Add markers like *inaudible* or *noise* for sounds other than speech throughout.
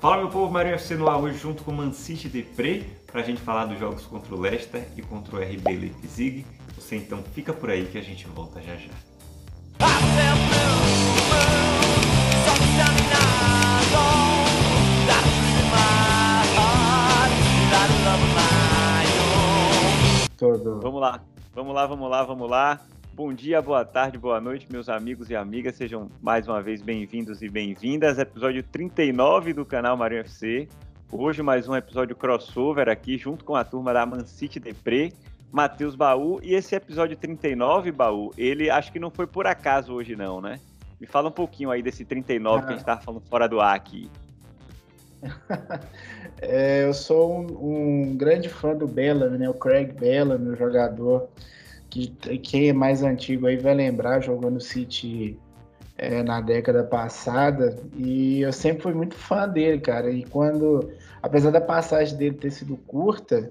Fala meu povo, Marinho FC no ar hoje junto com Mancite Depre para a gente falar dos jogos contra o Leicester e contra o RB Leipzig. Você então fica por aí que a gente volta já já. Todo. Vamos lá, vamos lá, vamos lá, vamos lá. Bom dia, boa tarde, boa noite, meus amigos e amigas. Sejam mais uma vez bem-vindos e bem-vindas. Episódio 39 do canal Marinho FC. Hoje mais um episódio crossover aqui, junto com a turma da Man City Depre, Matheus Baú. E esse episódio 39, Baú, ele acho que não foi por acaso hoje não, né? Me fala um pouquinho aí desse 39 ah. que a gente estava falando fora do ar aqui. *laughs* é, eu sou um, um, grande fã do Bellamy, né? O Craig Bellamy, o jogador que quem é mais antigo aí vai lembrar, jogou no City é, na década passada, e eu sempre fui muito fã dele, cara. E quando, apesar da passagem dele ter sido curta,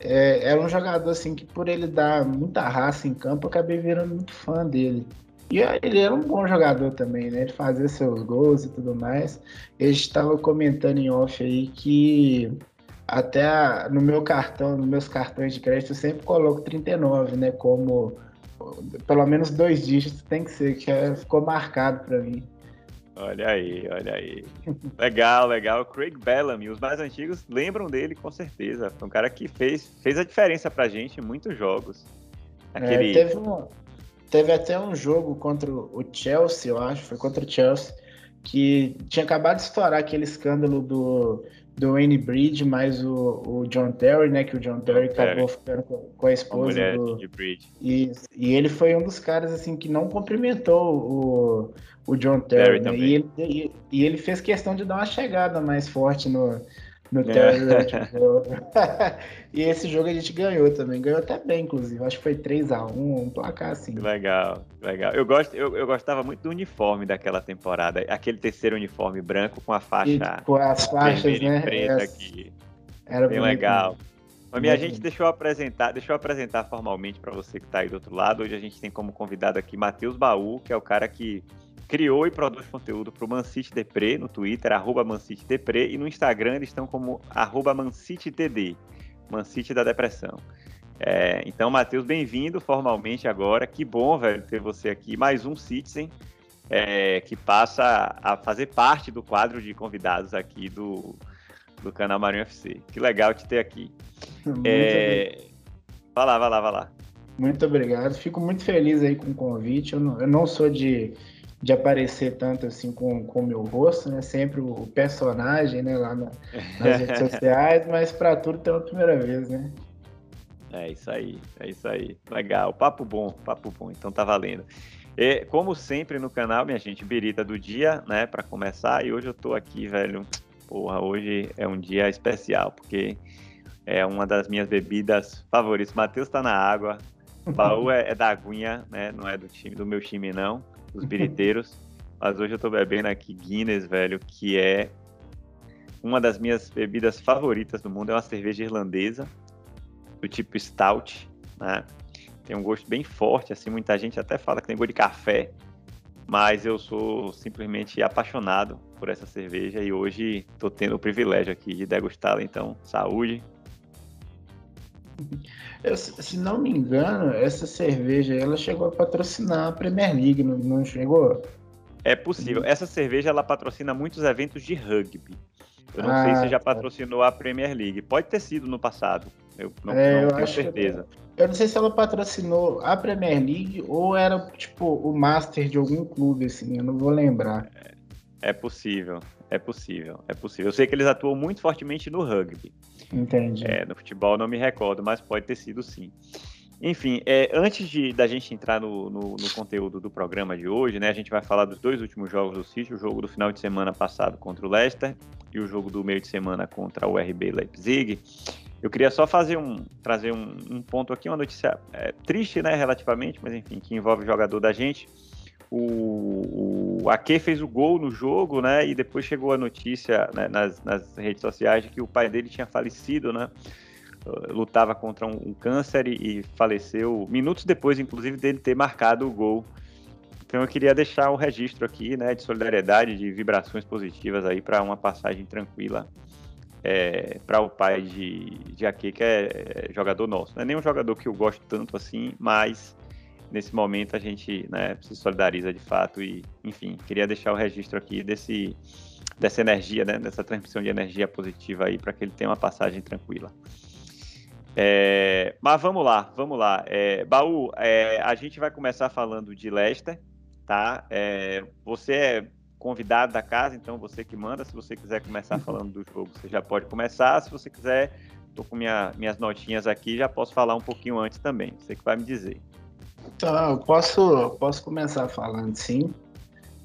é, era um jogador assim que por ele dar muita raça em campo, eu acabei virando muito fã dele. E ele era um bom jogador também, né? Ele fazia seus gols e tudo mais. Ele estava comentando em off aí que até no meu cartão, nos meus cartões de crédito, eu sempre coloco 39, né? Como pelo menos dois dígitos tem que ser, que é, ficou marcado para mim. Olha aí, olha aí. Legal, legal. Craig Bellamy, os mais antigos lembram dele com certeza. Foi um cara que fez, fez a diferença pra gente em muitos jogos. É, Aquele... É, teve, um, teve até um jogo contra o Chelsea, eu acho, foi contra o Chelsea, que tinha acabado de estourar aquele escândalo do do Wayne Bridge, mais o, o John Terry, né? Que o John Terry John acabou Terry. ficando com, com, a esposa a do Bridge. E, e ele foi um dos caras assim que não cumprimentou o, o John Terry, Terry né? e, ele, e, e, ele fez questão de dar uma chegada mais forte no, no é. Terry. *laughs* Tipo, *laughs* e esse jogo a gente ganhou também. Ganhou até bem, inclusive. Acho que foi 3x1, um placar assim. Legal, legal. Eu, gosto, eu, eu gostava muito do uniforme daquela temporada. Aquele terceiro uniforme branco com a faixa. E, com as faixas, né? Preta aqui. Era bem legal. Mas minha gente, deixa eu apresentar, deixa eu apresentar formalmente para você que está aí do outro lado. Hoje a gente tem como convidado aqui Matheus Baú, que é o cara que criou e produz conteúdo para o Mancite Depre no Twitter, arroba Mancite Depre, e no Instagram eles estão como arroba ManciteTD, Mancite da Depressão. É, então, Matheus, bem-vindo formalmente agora. Que bom, velho, ter você aqui. Mais um Citizen é, que passa a fazer parte do quadro de convidados aqui do, do canal Marinho FC. Que legal te ter aqui. Muito é... Vai lá, vai lá, vai lá. Muito obrigado. Fico muito feliz aí com o convite. Eu não, eu não sou de de aparecer tanto assim com o meu rosto, né? Sempre o personagem, né? Lá na, nas redes *laughs* sociais, mas para tudo tem uma primeira vez, né? É isso aí, é isso aí. Legal, papo bom, papo bom, então tá valendo. E, como sempre no canal, minha gente, birita do dia, né, para começar, e hoje eu tô aqui, velho, porra, hoje é um dia especial, porque é uma das minhas bebidas favoritas. Matheus tá na água, o baú é, é da aguinha, né, não é do time, do meu time não os biriteiros. *laughs* mas hoje eu tô bebendo aqui Guinness, velho, que é uma das minhas bebidas favoritas do mundo. É uma cerveja irlandesa, do tipo stout, né? Tem um gosto bem forte, assim, muita gente até fala que tem gosto de café, mas eu sou simplesmente apaixonado por essa cerveja e hoje tô tendo o privilégio aqui de degustá-la, então, saúde. Eu, se não me engano, essa cerveja ela chegou a patrocinar a Premier League, não, chegou? É possível. Essa cerveja ela patrocina muitos eventos de rugby. Eu não ah, sei se já tá. patrocinou a Premier League. Pode ter sido no passado. Eu não, é, não eu tenho certeza. Que, eu não sei se ela patrocinou a Premier League ou era tipo o Master de algum clube, assim. Eu não vou lembrar. É, é possível. É possível. É possível. Eu sei que eles atuam muito fortemente no rugby. Entendi. É, no futebol não me recordo, mas pode ter sido sim. Enfim, é, antes de, da gente entrar no, no, no, conteúdo do programa de hoje, né, a gente vai falar dos dois últimos jogos do City, o jogo do final de semana passado contra o Leicester e o jogo do meio de semana contra o RB Leipzig. Eu queria só fazer um, trazer um, um ponto aqui, uma notícia é, triste, né, relativamente, mas enfim, que envolve o jogador da gente. O, o Ake fez o gol no jogo, né? E depois chegou a notícia né, nas, nas, redes sociais de que o pai dele tinha falecido, né? Lutava contra um, um câncer e, e, faleceu minutos depois, inclusive, dele ter marcado o gol Então eu queria deixar o registro aqui, né, de solidariedade, de vibrações positivas aí para uma passagem tranquila é, para o pai de, de Ake, que é, é jogador nosso. Não é nem um jogador que eu gosto tanto assim, mas nesse momento a gente né, se solidariza de fato e, enfim, queria deixar o registro aqui desse, dessa energia, né, dessa transmissão de energia positiva aí para que ele tenha uma passagem tranquila. É, mas vamos lá, vamos lá. É, Baú, é, a gente vai começar falando de Leicester, tá? É, você é convidado da casa, então você que manda. Se você quiser começar falando do jogo, você já pode começar. Se você quiser, estou com minha, minhas notinhas aqui, já posso falar um pouquinho antes também. Você que vai me dizer. Então, eu posso, posso começar falando sim.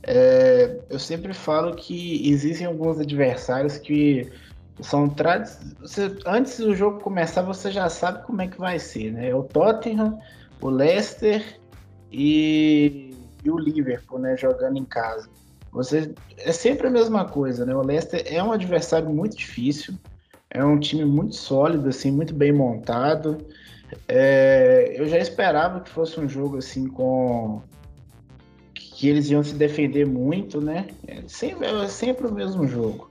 É, eu sempre falo que existem alguns adversários que são tradicionais. Antes do jogo começar, você já sabe como é que vai ser, né? O Tottenham, o Leicester e, e o Liverpool, né? Jogando em casa. Você é sempre a mesma coisa, né? O Leicester é um adversário muito difícil, é um time muito sólido, assim, muito bem montado. É, eu já esperava que fosse um jogo assim com que eles iam se defender muito, né? É sempre, é sempre o mesmo jogo.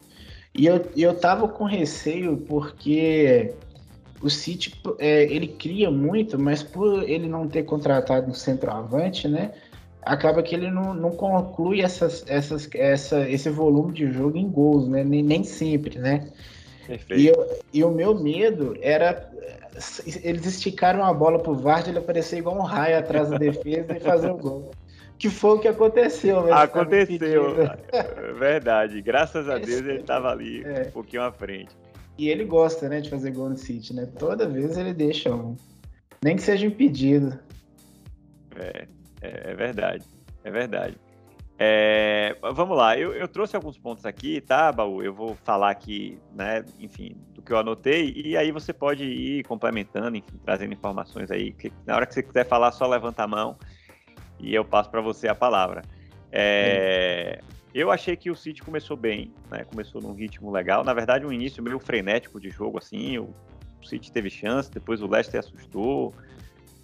E eu, eu tava com receio porque o City é, ele cria muito, mas por ele não ter contratado um centroavante, né? Acaba que ele não, não conclui essas, essas, essa, esse volume de jogo em gols, né? Nem, nem sempre, né? E, eu, e o meu medo era eles esticaram a bola pro Vard, ele aparecer igual um raio atrás da *laughs* defesa e fazer o um gol. Que foi o que aconteceu. Aconteceu, *laughs* verdade. Graças a Deus ele estava ali é. um pouquinho à frente. E ele gosta, né, de fazer gol no City, né? Toda vez ele deixa um. Nem que seja impedido. É, é, é verdade. É verdade. É, vamos lá, eu, eu, trouxe alguns pontos aqui, tá, Baú? Eu vou falar aqui, né, enfim, do que eu anotei, e aí você pode ir complementando, enfim, trazendo informações aí. Que, na hora que você quiser falar, só levanta a mão e eu passo para você a palavra. É, eu achei que o City começou bem, né, começou num ritmo legal. Na verdade, um início meio frenético de jogo, assim, o City teve chance, depois o Leicester assustou.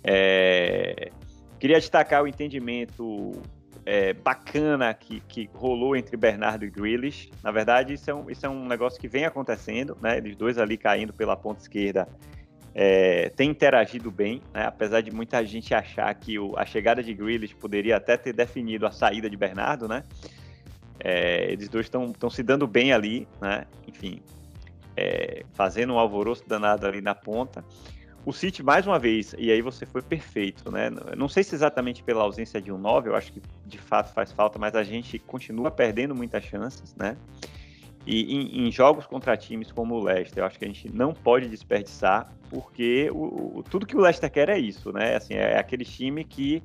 É, queria destacar o entendimento é, bacana que, que rolou entre Bernardo e Grealish. Na verdade, isso é, um, isso é um negócio que vem acontecendo, né? Eles dois ali caindo pela ponta esquerda é, interagido bem, né? apesar de muita gente achar que o, a chegada de Grealish poderia até ter definido a saída de Bernardo, né? É, eles dois estão se dando bem ali, né? Enfim, é, fazendo um alvoroço danado ali na ponta. O City, mais uma vez, e aí você foi perfeito, né? Não sei se exatamente pela ausência de um 9, eu acho que de fato faz falta, mas a gente continua perdendo muitas chances, né? E em, em jogos contra times como o Leicester, eu acho que a gente não pode desperdiçar, porque o, o, tudo que o Leicester quer é isso, né? Assim, é aquele time que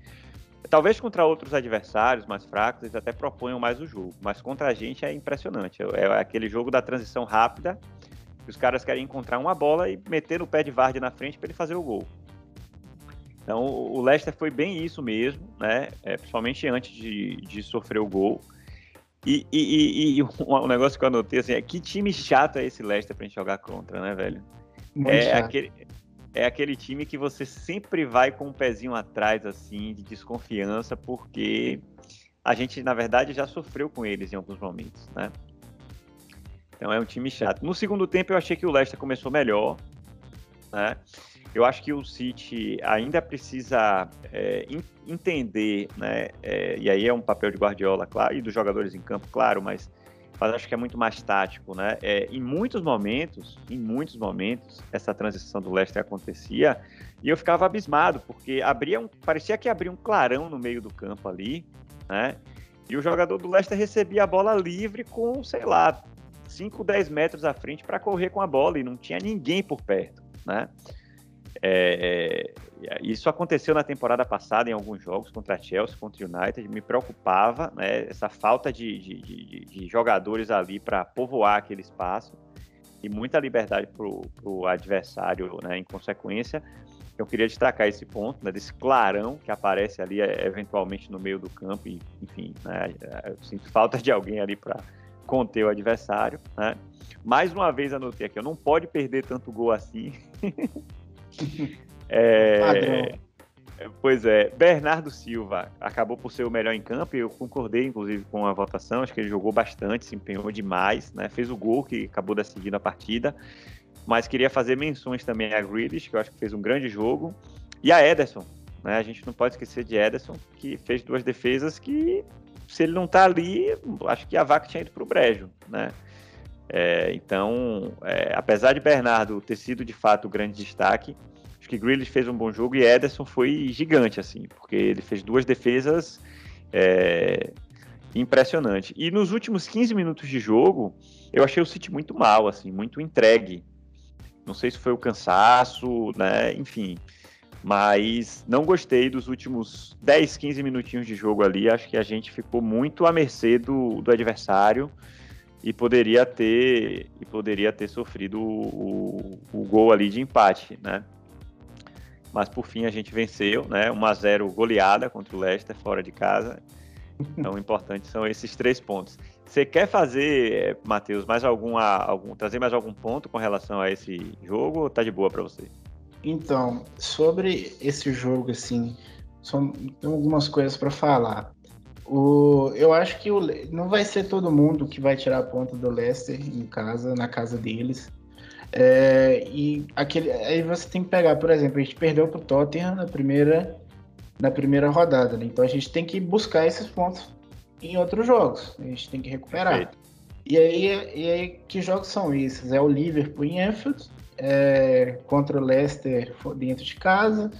talvez contra outros adversários mais fracos eles até proponham mais o jogo, mas contra a gente é impressionante. É, é aquele jogo da transição rápida os caras querem encontrar uma bola e meter no pé de Vardy na frente para ele fazer o gol. Então o Leicester foi bem isso mesmo, né? É, principalmente antes de, de sofrer o gol. E, e, e, e, *laughs* um negócio que eu anotei assim, é que time chato é esse Leicester pra gente jogar contra, né, velho? Muito é chato. aquele, é aquele time que você sempre vai com um pezinho atrás, assim, de desconfiança, porque a gente, na verdade, já sofreu com eles em alguns momentos, né? Então é um time chato. No segundo tempo eu achei que o Leicester começou melhor, né? Eu acho que o City ainda precisa é, entender, né? É, e aí é um papel de Guardiola, claro, e dos jogadores em campo, claro, mas, mas acho que é muito mais tático, né? É, em muitos momentos, em muitos momentos, essa transição do Leicester acontecia e eu ficava abismado porque abria um, parecia que abria um clarão no meio do campo ali, né? E o jogador do Leicester recebia a bola livre com, sei lá, 5, 10 metros à frente para correr com a bola e não tinha ninguém por perto, né? É, é, isso aconteceu na temporada passada em alguns jogos contra a Chelsea, contra o United, me preocupava né, essa falta de, de, de, de jogadores ali para povoar aquele espaço e muita liberdade para o adversário né, em consequência. Eu queria destacar esse ponto, né, desse clarão que aparece ali é, eventualmente no meio do campo e, enfim, né, eu sinto falta de alguém ali para conter o adversário, né? Mais uma vez anotei aqui, não pode perder tanto gol assim. *laughs* é, Pois é, Bernardo Silva acabou por ser o melhor em campo e eu concordei, inclusive, com a votação. Acho que ele jogou bastante, se empenhou demais, né? Fez o gol que acabou decidindo a partida. Mas queria fazer menções também a Grealish, que eu acho que fez um grande jogo, e a Ederson. Né? A gente não pode esquecer de Ederson, que fez duas defesas que, se ele não tá ali, acho que a vaca tinha ido para o brejo, né? É, então, é, apesar de Bernardo ter sido de fato o grande destaque, acho que Grealish fez um bom jogo e Ederson foi gigante, assim, porque ele fez duas defesas é, impressionantes. E nos últimos 15 minutos de jogo, eu achei o City muito mal, assim, muito entregue. Não sei se foi o cansaço, né? Enfim. Mas não gostei dos últimos 10, 15 minutinhos de jogo ali. Acho que a gente ficou muito à mercê do, do adversário e poderia ter e poderia ter sofrido o, o, o, gol ali de empate, né? Mas por fim a gente venceu, né? 1 a 0 goleada contra o Leicester fora de casa. Então, o importante são esses três pontos. Você quer fazer, Matheus, mais algum, algum trazer mais algum ponto com relação a esse jogo ou tá de boa para você? Então, sobre esse jogo assim, são algumas coisas para falar. O, eu acho que o, não vai ser todo mundo que vai tirar a ponta do Leicester em casa, na casa deles. É, e aquele, aí você tem que pegar, por exemplo, a gente perdeu para o Tottenham na primeira, na primeira rodada, né? então a gente tem que buscar esses pontos em outros jogos, a gente tem que recuperar. E aí, e aí, que jogos são esses? É o Liverpool em Anfield, é, contra o Leicester dentro de casa,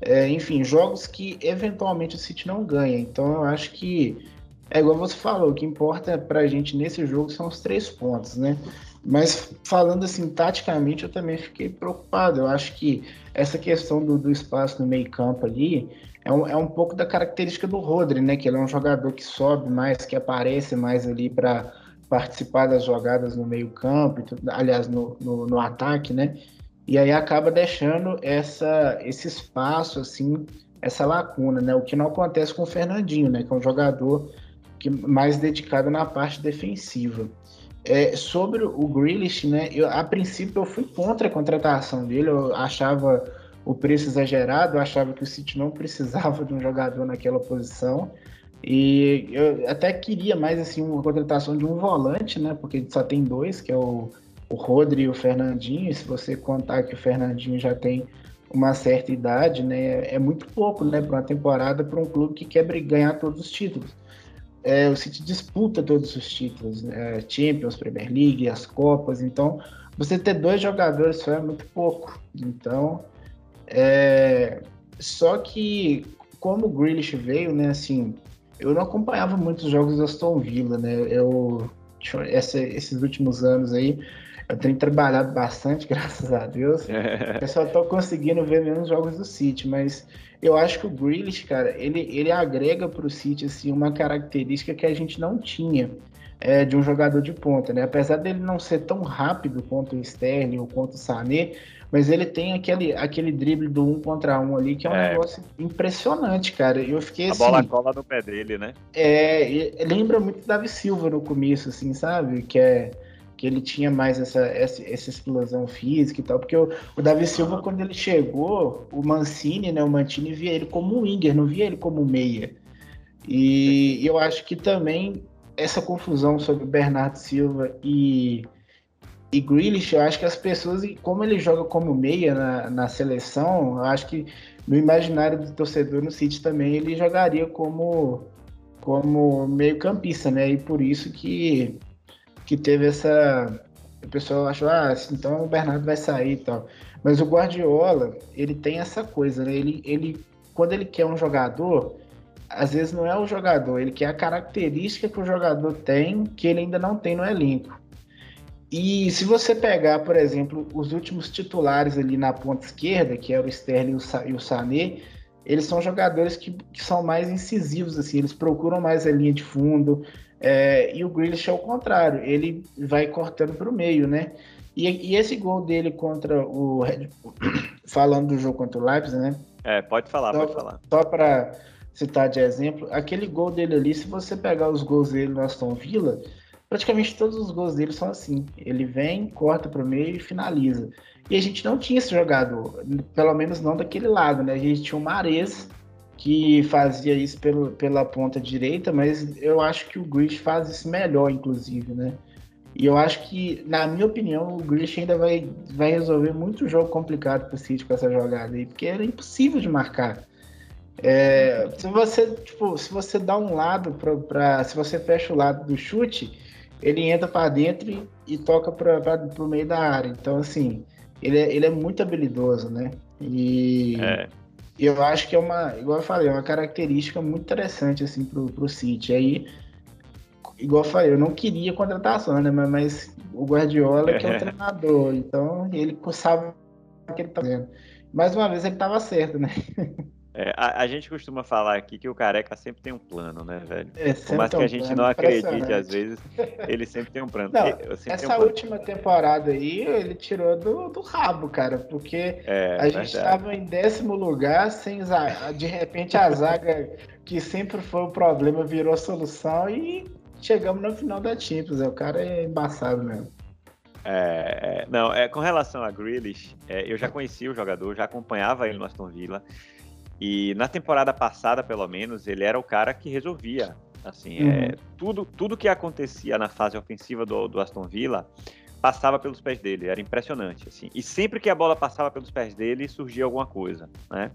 é, enfim, jogos que eventualmente o City não ganha. Então eu acho que é igual você falou, o que importa pra gente nesse jogo são os três pontos, né? Mas falando assim, taticamente, eu também fiquei preocupado. Eu acho que essa questão do, do espaço no meio-campo ali é um, é um pouco da característica do Rodri, né? Que ele é um jogador que sobe mais, que aparece mais ali para participar das jogadas no meio-campo, aliás, no, no, no ataque, né? e aí acaba deixando essa, esse espaço, assim, essa lacuna, né? O que não acontece com o Fernandinho, né? Que é um jogador que mais dedicado na parte defensiva. É, sobre o Grealish, né? Eu, a princípio eu fui contra a contratação dele, eu achava o preço exagerado, eu achava que o City não precisava de um jogador naquela posição. E eu até queria mais assim uma contratação de um volante, né? Porque só tem dois, que é o o Rodri e o Fernandinho, e se você contar que o Fernandinho já tem uma certa idade, né, é muito pouco, né, para uma temporada para um clube que quer ganhar todos os títulos. É, o City disputa todos os títulos, né, Champions, Premier League, as Copas, então você ter dois jogadores só é muito pouco. Então, é... só que como o Grealish veio, né, assim, eu não acompanhava muitos jogos do Aston Villa, né, eu essa, esses últimos anos aí eu tenho trabalhado bastante, *laughs* graças a Deus. *laughs* eu só tô conseguindo ver menos jogos do City, mas eu acho que o Grealish, cara, ele, ele agrega pro City, assim, uma característica que a gente não tinha é, de um jogador de ponta, né? Apesar dele não ser tão rápido quanto o Sterling ou quanto o Sané, mas ele tem aquele, aquele drible do um contra um ali, que é um é. negócio impressionante, cara. Eu fiquei a assim. Bola cola no pé dele, né? É, lembra muito Davi Silva no começo, assim, sabe? Que é que ele tinha mais essa, essa, essa explosão física e tal, porque o, o Davi Silva, quando ele chegou, o Mancini, né, o Mantini via ele como um winger, não via ele como meia. E eu acho que também essa confusão sobre Bernardo Silva e, e Grealish, eu acho que as pessoas, como ele joga como meia na, na seleção, eu acho que no imaginário do torcedor no City também ele jogaria como como meio campista, né? E por isso que que teve essa. O pessoal achou, ah, então o Bernardo vai sair e tal. Mas o Guardiola, ele tem essa coisa, né? Ele, ele, quando ele quer um jogador, às vezes não é o jogador, ele quer a característica que o jogador tem que ele ainda não tem no elenco. E se você pegar, por exemplo, os últimos titulares ali na ponta esquerda, que era o Sterling e o Sané, eles são jogadores que, que são mais incisivos, assim, eles procuram mais a linha de fundo, é, e o Grealish é o contrário, ele vai cortando para o meio, né? E, e, esse gol dele contra o Red *coughs* falando do jogo contra o Leipzig, né? É, pode falar, só, pode falar. Só para citar de exemplo, aquele gol dele ali, se você pegar os gols dele no Aston Villa, praticamente todos os gols dele são assim. Ele vem, corta para o meio e finaliza. E a gente não tinha esse jogador, pelo menos não daquele lado, né? A gente tinha o Mares, que fazia isso pelo, pela ponta direita, mas eu acho que o Grish faz isso melhor, inclusive, né? E eu acho que, na minha opinião, o Grish ainda vai, vai resolver muito jogo complicado para o City com essa jogada aí, porque era impossível de marcar. É, se você tipo, se você dá um lado para se você fecha o lado do chute, ele entra para dentro e, e toca para o meio da área. Então assim, ele é, ele é muito habilidoso, né? E é. eu acho que é uma, igual eu falei, é uma característica muito interessante assim pro, pro City. Aí, igual eu falei, eu não queria contratação, né? Mas, mas o Guardiola é que é o *laughs* treinador, então ele sabe o que ele tá fazendo. Mais uma vez ele estava certo, né? *laughs* É, a, a, gente costuma falar aqui que o careca sempre tem um plano, né, velho? É, Por mais que a gente não acredite, às vezes, ele sempre tem um plano. Não, essa um plano. última temporada aí, ele tirou do, do rabo, cara, porque é, a gente estava em décimo lugar, sem zaga. De repente a zaga, *laughs* que sempre foi o problema, virou a solução e chegamos no final da Champions. O cara é embaçado mesmo. É, é, não, é, com relação a Grealish, é, eu já conhecia o jogador, já acompanhava ele no Aston Villa. E na temporada passada, pelo menos, ele era o cara que resolvia. Assim, é, uhum. é, tudo, tudo que acontecia na fase ofensiva do, do Aston Villa passava pelos pés dele, era impressionante, assim. E sempre que a bola passava pelos pés dele, surgia alguma coisa, né?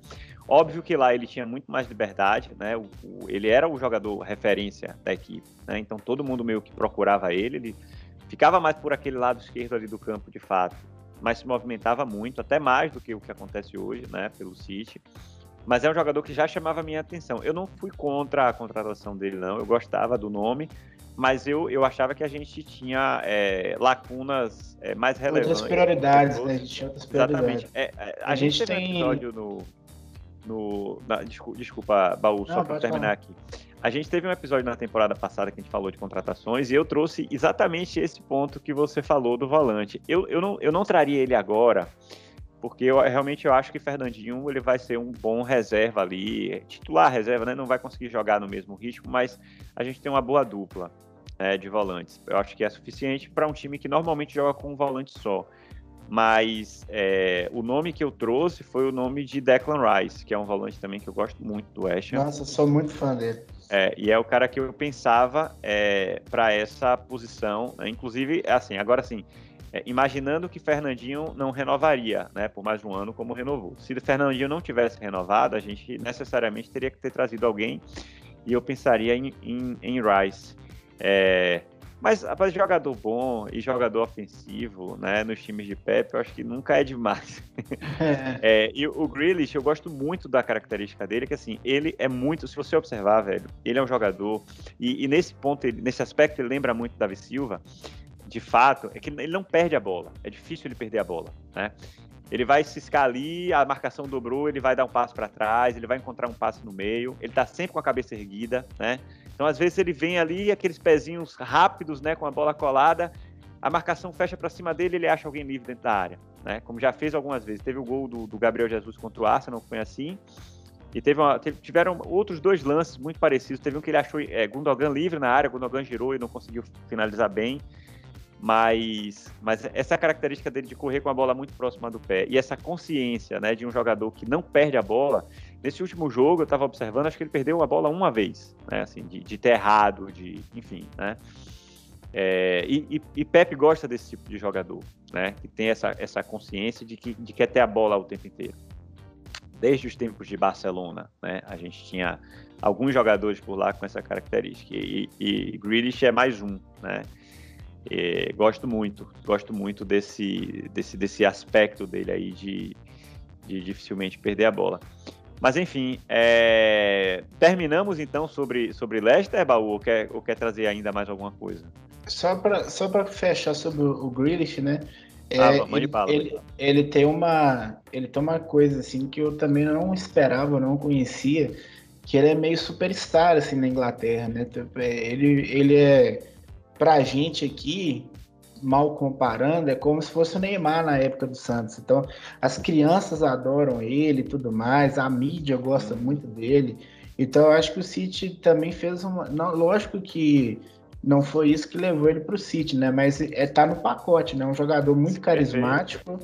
Óbvio que lá ele tinha muito mais liberdade, né? O, o, ele era o jogador referência da equipe, né? Então todo mundo meio que procurava ele, ele ficava mais por aquele lado esquerdo ali do campo, de fato, mas se movimentava muito, até mais do que o que acontece hoje, né? Pelo City mas é um jogador que já chamava a minha atenção. Eu não fui contra a contratação dele, não. Eu gostava do nome, mas eu, eu achava que a gente tinha é, lacunas é, mais relevantes. Outras prioridades, né? A gente tinha outras prioridades. Exatamente. É, é a, a, gente, gente teve tem... um episódio no. no na, desculpa, desculpa, Baú, só para terminar aqui. A gente teve um episódio na temporada passada que a gente falou de contratações e eu trouxe exatamente esse ponto que você falou do volante. Eu, eu, não, eu não traria ele agora porque eu realmente eu acho que Fernandinho ele vai ser um bom reserva ali, titular reserva, né? Não vai conseguir jogar no mesmo ritmo, mas a gente tem uma boa dupla né, de volantes. Eu acho que é suficiente para um time que normalmente joga com um volante só. Mas é, o nome que eu trouxe foi o nome de Declan Rice, que é um volante também que eu gosto muito do West Ham. Nossa, sou muito fã dele. É, e é o cara que eu pensava é, para essa posição. Inclusive, assim, agora sim, é, imaginando que Fernandinho não renovaria, né, por mais um ano como renovou. Se Fernandinho não tivesse renovado, a gente necessariamente teria que ter trazido alguém e eu pensaria em, em, em Rice. É, mas rapaz, jogador bom e jogador ofensivo, né, nos times de Pepe, eu acho que nunca é demais. *laughs* é, e o Grealish, eu gosto muito da característica dele, que assim, ele é muito, se você observar, velho, ele é um jogador, e, e nesse ponto, ele, nesse aspecto, ele lembra muito Davi Silva, de fato, é que ele não perde a bola. É difícil ele perder a bola, né? Ele vai ciscar ali, a marcação dobrou, ele vai dar um passo para trás, ele vai encontrar um passo no meio, ele tá sempre com a cabeça erguida, né? Então, às vezes, ele vem ali, aqueles pezinhos rápidos, né, com a bola colada, a marcação fecha para cima dele, ele acha alguém livre dentro da área, né? Como já fez algumas vezes. Teve o gol do, do Gabriel Jesus contra o Arsenal, foi assim. E teve, uma, teve, tiveram outros dois lances muito parecidos. Teve um que ele achou é, Gundogan livre na área, Gundogan girou e não conseguiu finalizar bem. Mas, mas essa característica dele de correr com a bola muito próxima do pé e essa consciência né, de um jogador que não perde a bola. Nesse último jogo, eu estava observando, acho que ele perdeu a bola uma vez, né, assim, de, de ter errado, de, enfim, né. É, e, e, e Pepe gosta desse tipo de jogador, né, que tem essa, essa consciência de que de quer ter a bola o tempo inteiro. Desde os tempos de Barcelona, né, a gente tinha alguns jogadores por lá com essa característica. E, e Grealish é mais um, né? É, gosto muito, gosto muito desse, desse, desse aspecto dele aí de, de dificilmente perder a bola. Mas enfim, é... terminamos então sobre, sobre Leicester, Baú, ou quer, ou quer trazer ainda mais alguma coisa? Só para só fechar sobre o Grealish, né? É, ah, ele, bala, ele, ele, tem uma ele tem uma coisa assim que eu também não esperava, não conhecia, que ele é meio superstar assim na Inglaterra, né? Ele, ele é pra gente aqui, mal comparando, é como se fosse o Neymar na época do Santos. Então, as crianças adoram ele e tudo mais, a mídia gosta muito dele. Então, eu acho que o City também fez uma. Não, lógico que não foi isso que levou ele para o City, né? Mas é tá no pacote, né? Um jogador muito carismático.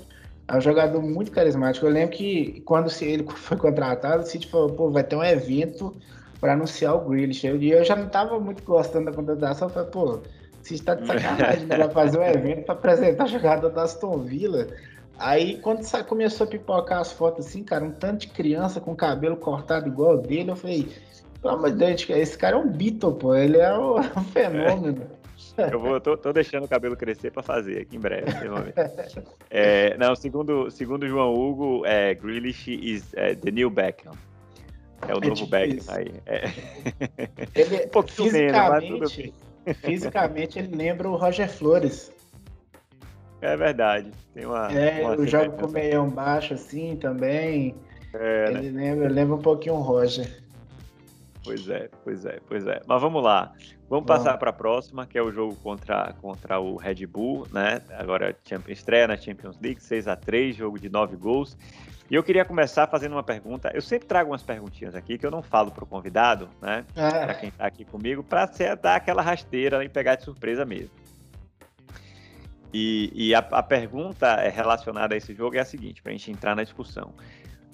É um jogador muito carismático. Eu lembro que quando ele *laughs* foi contratado, o City falou, pô, vai ter um evento para anunciar o Grealish. E eu já não estava muito gostando da contratação. Eu falei, pô, City tá de sacanagem, né? Vai fazer um evento para apresentar o jogador da Aston Villa. Aí, quando começou a pipocar as fotos assim, cara, um tanto de criança com cabelo cortado igual o dele, eu falei, pelo amor de Deus, esse cara é um Beatle, pô, ele é um, *laughs* fenômeno. É. Eu vou, tô, tô, deixando o cabelo crescer para fazer aqui em breve. é, não, segundo, segundo João Hugo, é, Grealish is é, the new Beckham. É o é novo Beckham aí. É. Ele, *laughs* um pouquinho fisicamente, menos, mas tudo bem. Fisicamente ele lembra o Roger Flores. É verdade. Tem uma. É, uma o jogo com meião baixo assim também. É, ele né? lembra, lembra um pouquinho o Roger. Pois é, pois é, pois é. Mas vamos lá. Vamos passar para a próxima, que é o jogo contra, contra o Red Bull, né? Agora estreia na Champions League, 6 a 3 jogo de 9 gols. E eu queria começar fazendo uma pergunta. Eu sempre trago umas perguntinhas aqui que eu não falo para o convidado, né? É. Para quem está aqui comigo, para dar aquela rasteira e pegar de surpresa mesmo. E, e a, a, pergunta é relacionada a esse jogo é a seguinte, para a gente entrar na discussão.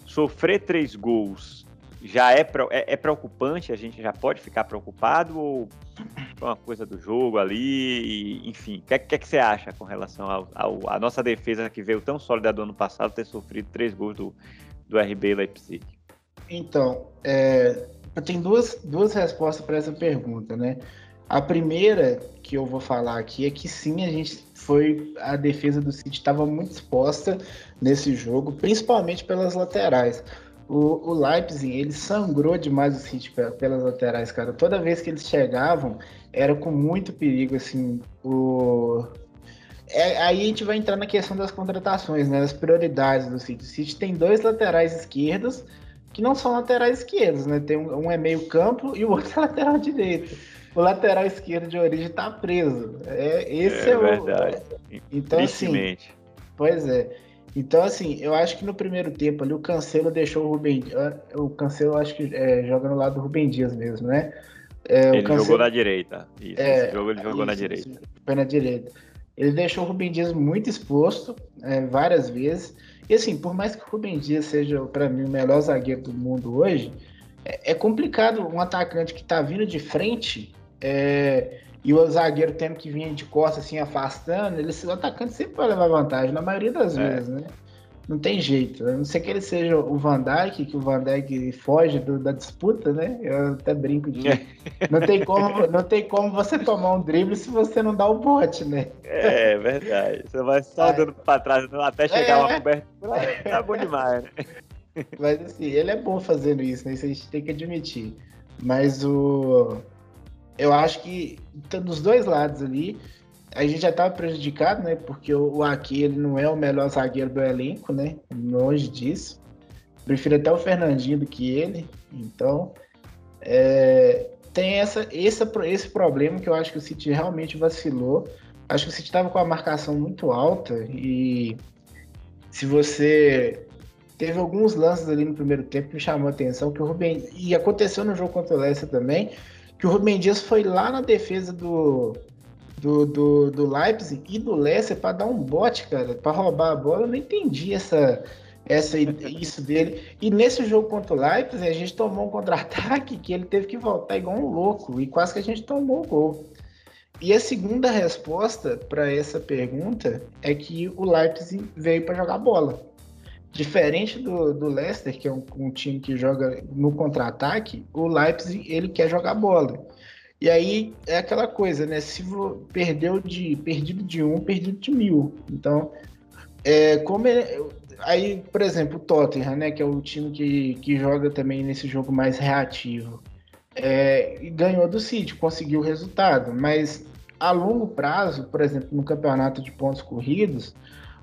Sofrer três gols já é, é, é, preocupante? A gente já pode ficar preocupado ou é uma coisa do jogo ali? E, enfim, o que, que, que, você acha com relação à nossa defesa que veio tão sólida do ano passado ter sofrido três gols do, do RB Leipzig? Então, é, tem duas, duas respostas para essa pergunta, né? A primeira que eu vou falar aqui é que sim, a gente foi a defesa do City estava muito exposta nesse jogo, principalmente pelas laterais. O, o, Leipzig, ele sangrou demais o City pelas laterais, cara. Toda vez que eles chegavam, era com muito perigo, assim. O... É, aí a gente vai entrar na questão das contratações, né? Das prioridades do City. O City tem dois laterais esquerdos que não são laterais esquerdos, né? Tem um, um é meio campo e o *laughs* outro é lateral direito o lateral esquerdo de origem tá preso. É, esse é, é verdade. o. Então, assim. Pois é. Então, assim, eu acho que no primeiro tempo ali o Cancelo deixou o Rubem. O Cancelo acho que é, joga no lado do Rubem Dias mesmo, né? É, ele Cancelo... jogou na direita. Isso, é, esse jogo ele jogou isso, na direita. Foi na direita. Ele deixou o Rubem Dias muito exposto é, várias vezes. E assim, por mais que o Rubem Dias seja, para mim, o melhor zagueiro do mundo hoje, é, é complicado um atacante que tá vindo de frente é, e o zagueiro tendo que vir de costas assim, afastando, ele, o atacante sempre vai levar vantagem, na maioria das é. vezes, né? Não tem jeito. A não ser que ele seja o Van Dijk, que o Van Dijk foge do, da disputa, né? Eu até brinco de. não, tem como, não tem como você tomar um drible se você não dá o bote, né? É, verdade. Você vai só é. dando pra trás até chegar é. uma cobertura. Tá bom demais, né? Mas assim, ele é bom fazendo isso, né? Isso a gente tem que admitir. Mas o eu acho que dos dois lados ali, a gente já estava prejudicado, né? Porque o, o Aki, ele não é o melhor zagueiro do elenco, né? Longe disso. Prefiro até o Fernandinho do que ele. Então, é, tem essa, esse, esse problema que eu acho que o City realmente vacilou. Acho que o City estava com a marcação muito alta e se você teve alguns lances ali no primeiro tempo que me chamou a atenção que o Rubem e aconteceu no jogo contra o Leicester também que o Rubem Dias foi lá na defesa do, do, do, do Leipzig e do Leicester para dar um bote, cara, para roubar a bola. Eu não entendi essa, essa isso dele. E nesse jogo contra o Leipzig, a gente tomou um contra-ataque que ele teve que voltar igual um louco e quase que a gente tomou o gol. E a segunda resposta para essa pergunta é que o Leipzig veio para jogar bola. Diferente do, do Leicester, que é um, um time que joga no contra-ataque, o Leipzig ele quer jogar bola. E aí é aquela coisa, né? Se perdeu de perdido de um, perdido de mil. Então, é, como é, aí, por exemplo, o Tottenham, né? Que é o time que, que joga também nesse jogo mais reativo, é, ganhou do City, conseguiu o resultado. Mas a longo prazo, por exemplo, no campeonato de pontos corridos,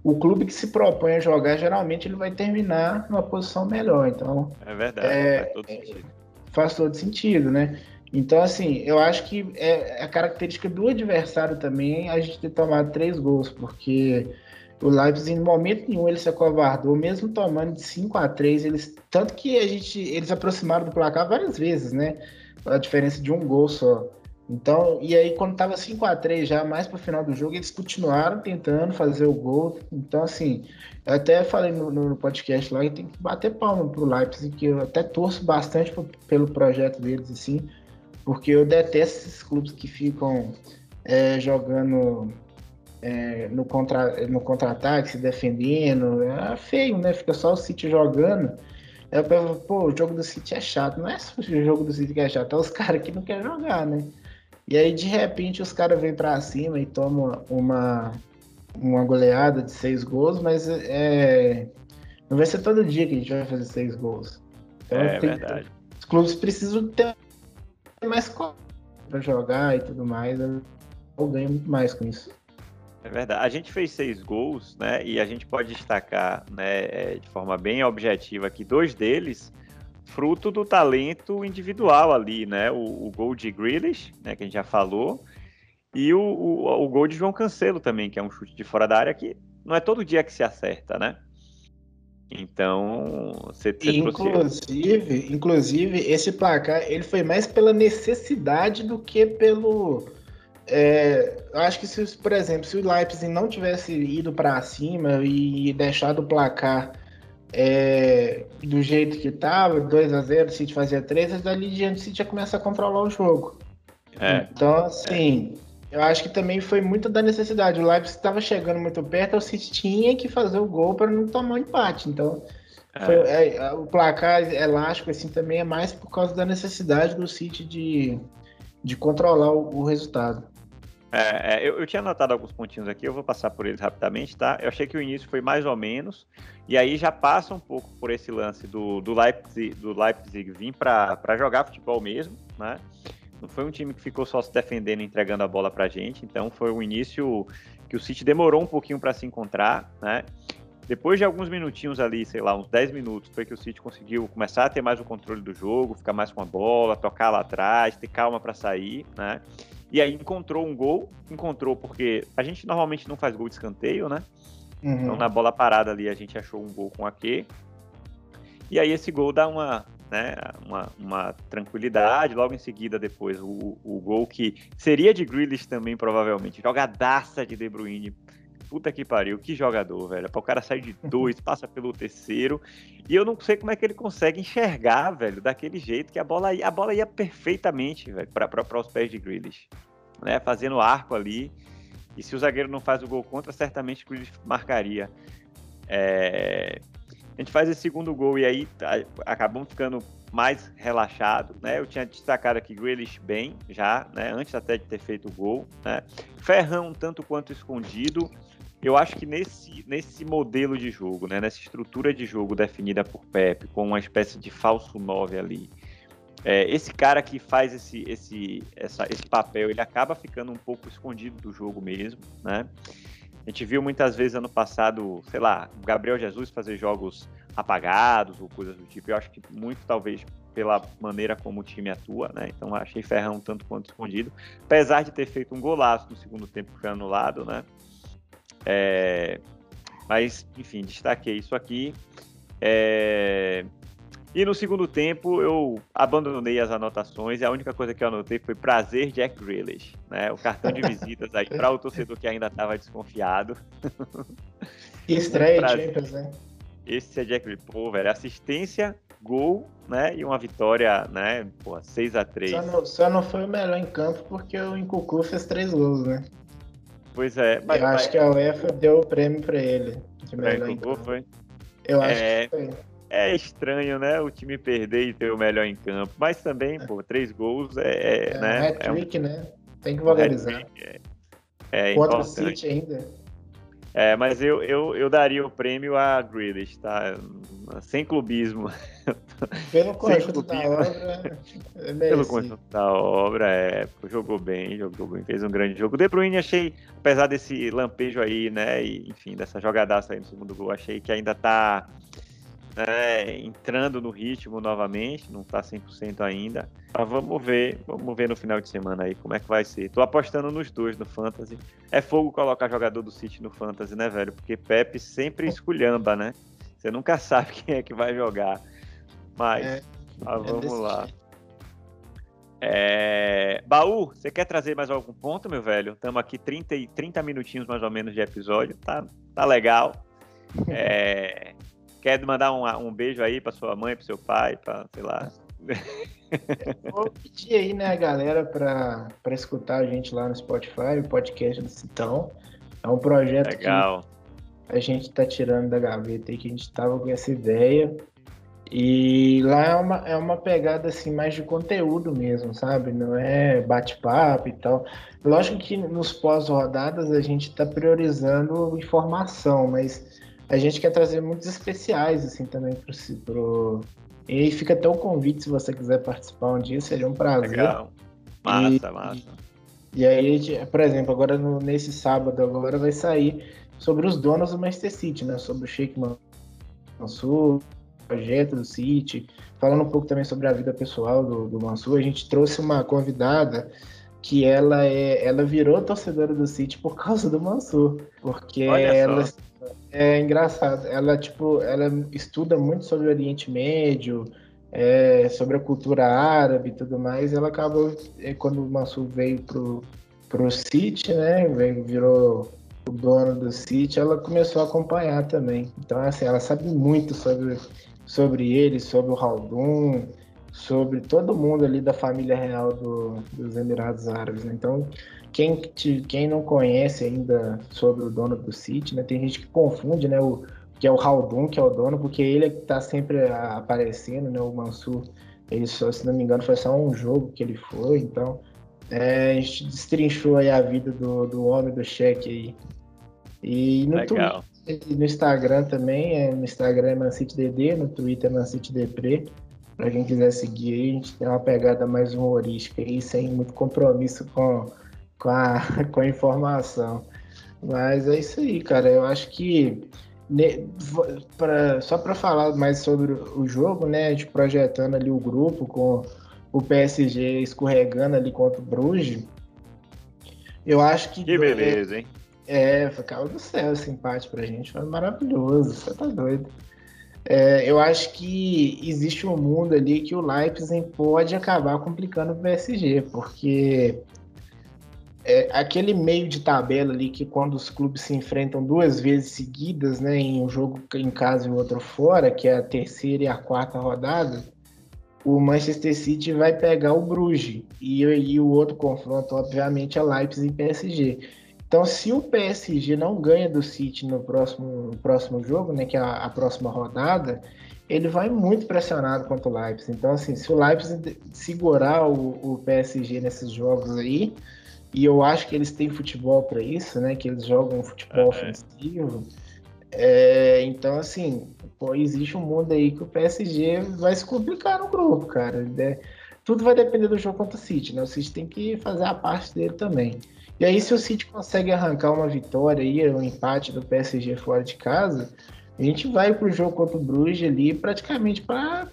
o clube que se propõe a jogar, geralmente ele vai terminar numa posição melhor. Então, é verdade, é, faz todo sentido. Faz todo sentido, né? Então, assim, eu acho que é a característica do adversário também a gente ter tomado três gols, porque o Leipzig, em momento nenhum, ele se acovardou, mesmo tomando de 5 a 3 eles, tanto que a gente, eles aproximaram do placar várias vezes, né? A diferença de um gol só. Então, e aí quando tava 5 a 3 já mais para o final do jogo, eles continuaram tentando fazer o gol. Então, assim, eu até falei no, no podcast lá que tem que bater palma pro Leipzig, que eu até torço bastante pro, pelo projeto deles, assim, porque eu detesto esses clubes que ficam é, jogando é, no contra no contra-ataque, se defendendo. É feio, né? Fica só o City jogando. Eu penso, pô, o jogo do City é chato. Não é só o jogo do City que é chato, é os *laughs* caras que não querem jogar, né? E aí, de repente, os caras vêm para cima e tomam uma, uma goleada de seis gols, mas é, não vai ser todo dia que a gente vai fazer seis gols. Então, é verdade. Os clubes precisam ter mais para jogar e tudo mais. Eu ganho muito mais com isso. É verdade. A gente fez seis gols, né? E a gente pode destacar, né, é, de forma bem objetiva, que dois deles fruto do talento individual ali, né? O, o gol de Grealish, né, que a gente já falou, e o, o, o, gol de João Cancelo também, que é um chute de fora da área que não é todo dia que se acerta, né? Então, você, inclusive, inclusive esse placar ele foi mais pela necessidade do que pelo é, acho que se, por exemplo, se o Leipzig não tivesse ido para cima e deixado o placar é, do jeito que estava, 2 a 0 o City fazia 3, dali diante o City já começa a controlar o jogo. É. Então, assim, eu acho que também foi muito da necessidade. O Leipzig estava chegando muito perto, o City tinha que fazer o gol para não tomar um empate. Então, é. foi, é, o placar elástico assim também é mais por causa da necessidade do City de, de controlar o, o resultado. É, é, eu, eu, tinha anotado alguns pontinhos aqui, eu vou passar por eles rapidamente, tá? Eu achei que o início foi mais ou menos, e aí já passa um pouco por esse lance do, do Leipzig, do Leipzig vir para jogar futebol mesmo, né? Não foi um time que ficou só se defendendo e entregando a bola pra gente, então foi um início que o City demorou um pouquinho para se encontrar, né? Depois de alguns minutinhos ali, sei lá, uns 10 minutos, foi que o City conseguiu começar a ter mais o controle do jogo, ficar mais com a bola, tocar lá atrás, ter calma para sair, né? E aí encontrou um gol, encontrou porque a gente normalmente não faz gol de escanteio, né? Uhum. Então na bola parada ali a gente achou um gol com a Q. E aí esse gol dá uma, né, uma, uma tranquilidade. Logo em seguida, depois, o, o gol que seria de Grealish também, provavelmente. Jogadaça de De Bruyne. Puta que pariu, que jogador, velho. Para o cara sair de dois, *laughs* passa pelo terceiro. E eu não sei como é que ele consegue enxergar, velho, daquele jeito que a bola, a bola ia perfeitamente, velho, para os pés de Grealish. Né, fazendo arco ali. E se o zagueiro não faz o gol contra, certamente o Grealish marcaria. É... A gente faz esse segundo gol e aí tá, acabamos ficando mais relaxado, né? Eu tinha destacado aqui Grealish bem já, né? Antes até de ter feito o gol, né? Ferrão tanto quanto escondido, eu acho que nesse, nesse modelo de jogo, né, nessa estrutura de jogo definida por Pepe, com uma espécie de falso 9 ali, é, esse cara que faz esse, esse, essa, esse papel, ele acaba ficando um pouco escondido do jogo mesmo, né? A gente viu muitas vezes ano passado, sei lá, Gabriel Jesus fazer jogos apagados ou coisas do tipo. Eu acho que muito, talvez, pela maneira como o time atua, né? Então achei Ferrão tanto quanto escondido. Apesar de ter feito um golaço no segundo tempo que foi anulado, né? É, mas, enfim, destaquei isso aqui. É, e no segundo tempo eu abandonei as anotações e a única coisa que eu anotei foi prazer Jack Grealish, né? O cartão de visitas aí para o torcedor que ainda estava desconfiado. Que estreia Champions, né? Esse é Jack Grealish. Pô, velho, assistência, gol, né? E uma vitória, né? Pô, 6 a 3 só não, só não foi o melhor em campo porque o Incucu fez três gols, né? Pois é. Mas, eu acho mas... que a UEFA deu o prêmio para ele. De melhor em foi? Eu acho é... que foi. É estranho, né? O time perder e ter o melhor em campo. Mas também, é. pô, três gols é. É, é né? Um hat-trick, é um... né? Tem que valorizar. É, é Contra o City ainda. É, mas eu, eu, eu daria o prêmio a Grealish, tá? Sem clubismo. Pelo conjunto da obra, é Pelo conjunto da obra, é, jogou bem, jogou bem, fez um grande jogo. De Bruyne achei, apesar desse lampejo aí, né, e, enfim, dessa jogadaça aí no segundo gol, achei que ainda tá né, entrando no ritmo novamente, não tá 100% ainda. Mas vamos ver, vamos ver no final de semana aí como é que vai ser. Tô apostando nos dois no Fantasy. É fogo colocar jogador do City no Fantasy, né, velho? Porque Pepe sempre esculhamba, né? Você nunca *laughs* sabe quem é que vai jogar. Mas, é, mas vamos é lá. É... Baú, você quer trazer mais algum ponto, meu velho? Estamos aqui 30, 30 minutinhos mais ou menos de episódio, tá, tá legal. *laughs* É... Quer mandar um, um beijo aí para sua mãe, para seu pai, para sei lá. *laughs* Vou pedir aí, né, a galera, para escutar a gente lá no Spotify, o podcast do Citão. É um projeto Legal. que a gente está tirando da gaveta aí, que a gente estava com essa ideia. E lá é uma, é uma pegada assim mais de conteúdo mesmo, sabe? Não é bate-papo e tal. Lógico que nos pós-rodadas a gente está priorizando informação, mas a gente quer trazer muitos especiais assim também pro, pro... E aí fica até o convite se você quiser participar um dia, seria um prazer. Legal. Massa, e, massa. E, aí, por exemplo, agora no, nesse sábado agora vai sair sobre os donos do Manchester City, né? Sobre o Sheikh Mansur, projeto do City, falando um pouco também sobre a vida pessoal do, do Mansur. A gente trouxe uma convidada que ela é, ela virou torcedora do City por causa do Mansur, porque ela é engraçado, ela tipo, ela estuda muito sobre o Oriente Médio, é, sobre a cultura árabe e tudo mais. Ela acabou é, quando o Mansur veio pro pro City, né, veio, virou o dono do City, ela começou a acompanhar também. Então, assim, ela sabe muito sobre sobre ele, sobre o Haldun, sobre todo mundo ali da família real do, dos Emirados Árabes. Né? Então, quem, te, quem não conhece ainda sobre o dono do City, né? tem gente que confunde né, o, que é o Haldun, que é o dono, porque ele é que está sempre aparecendo, né? o Mansur. Ele só, se não me engano, foi só um jogo que ele foi, então é, a gente destrinchou aí a vida do, do homem do cheque aí. E no. Twitter, no Instagram também, é, no Instagram é ManCityDD, no Twitter é ManCityDepre. Pra quem quiser seguir aí, a gente tem uma pegada mais humorística aí, sem muito compromisso com, com, a, *laughs* com a informação. Mas é isso aí, cara. Eu acho que ne, pra, só para falar mais sobre o jogo, né? A gente projetando ali o grupo com o PSG escorregando ali contra o Bruges. Eu acho que. Que beleza, hein? É, foi causa do céu esse empate pra gente, foi maravilhoso, você tá doido. É, eu acho que existe um mundo ali que o Leipzig pode acabar complicando o PSG, porque é aquele meio de tabela ali que quando os clubes se enfrentam duas vezes seguidas, né, em um jogo em casa e outro fora, que é a terceira e a quarta rodada, o Manchester City vai pegar o Bruges e, e o outro confronto, obviamente, é Leipzig e PSG. Então, se o PSG não ganha do City no próximo, no próximo jogo, né, que é a, a, próxima rodada, ele vai muito pressionado contra o Leipzig. Então, assim, se o Leipzig segurar o, o PSG nesses jogos aí, e eu acho que eles têm futebol para isso, né, que eles jogam futebol é. ofensivo, é, então, assim, pô, existe um mundo aí que o PSG vai se complicar no grupo, cara. É, tudo vai depender do jogo contra o City, né? O City tem que fazer a parte dele também. E aí, se o City consegue arrancar uma vitória e um empate do PSG fora de casa, a gente vai para o jogo contra o Bruges ali praticamente para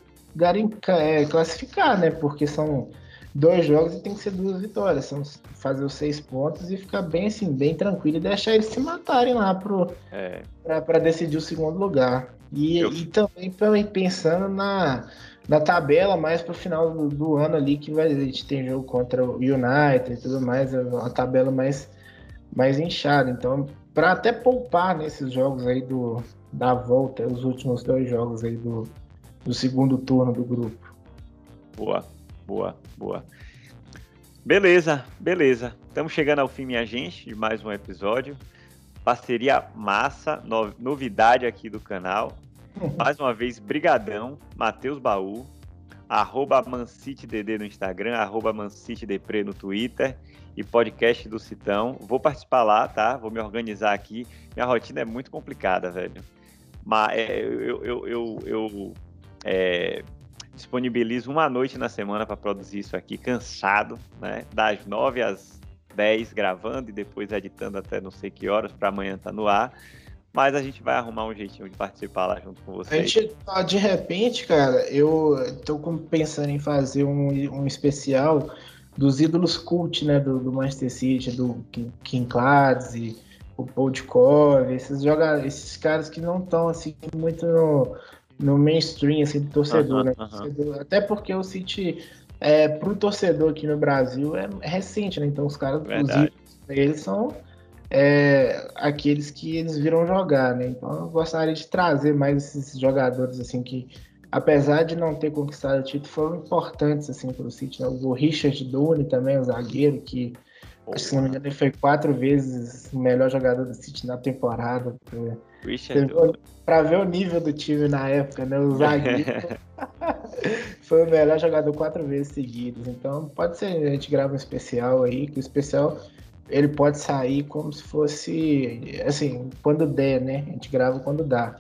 é, classificar, né? Porque são dois jogos e tem que ser duas vitórias. São fazer os seis pontos e ficar bem assim, bem tranquilo e deixar eles se matarem lá é. para decidir o segundo lugar. E, Eu... e também, também pensando na na tabela mais para o final do, do, ano ali que vai, a gente tem jogo contra o United e tudo mais, é uma tabela mais, mais inchada. Então, para até poupar nesses jogos aí do, da volta, os últimos dois jogos aí do, do segundo turno do grupo. Boa, boa, boa. Beleza, beleza. Estamos chegando ao fim, minha gente, de mais um episódio. Parceria massa, novidade aqui do canal. *laughs* Mais uma vez, brigadão, Matheus Baú, arroba ManciteDD no Instagram, arroba ManciteDepre no Twitter e podcast do Citão. Vou participar lá, tá? Vou me organizar aqui. Minha rotina é muito complicada, velho. Mas é, eu, eu, eu, eu é, disponibilizo uma noite na semana para produzir isso aqui, cansado, né? Das nove às dez gravando e depois editando até não sei que horas para amanhã estar tá no ar. Mas a gente vai arrumar um jeitinho de participar lá junto com vocês. A gente, de repente, cara, eu tô pensando em fazer um, um especial dos ídolos cult, né, do, do Manchester City, do Kim Clancy, o Podkov, esses jogadores, esses caras que não estão assim muito no, no mainstream assim do torcedor, né? -huh. Até porque o City é, para o torcedor aqui no Brasil é recente, né? Então os caras, Verdade. eles são é, aqueles que eles viram jogar, né? Então eu gostaria de trazer mais esses jogadores assim que, apesar de não ter conquistado o título, foram importantes assim para o City. Né? O Richard Dune também, o zagueiro que se não me engano, ele foi quatro vezes o melhor jogador do City na temporada. Para ver o nível do time na época, né? O zagueiro *laughs* foi o melhor jogador quatro vezes seguidas. Então, pode ser, a gente grava um especial aí, que o especial ele pode sair como se fosse, assim, quando der, né? A gente grava quando dá.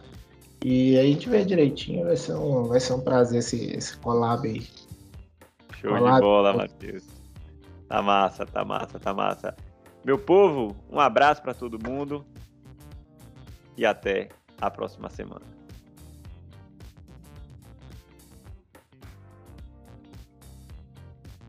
E aí a gente vê direitinho, vai ser um, vai ser um prazer esse, esse collab aí. Show collab. de bola, Matheus. Tá massa, tá massa, tá massa. Meu povo, um abraço para todo mundo e até a próxima semana.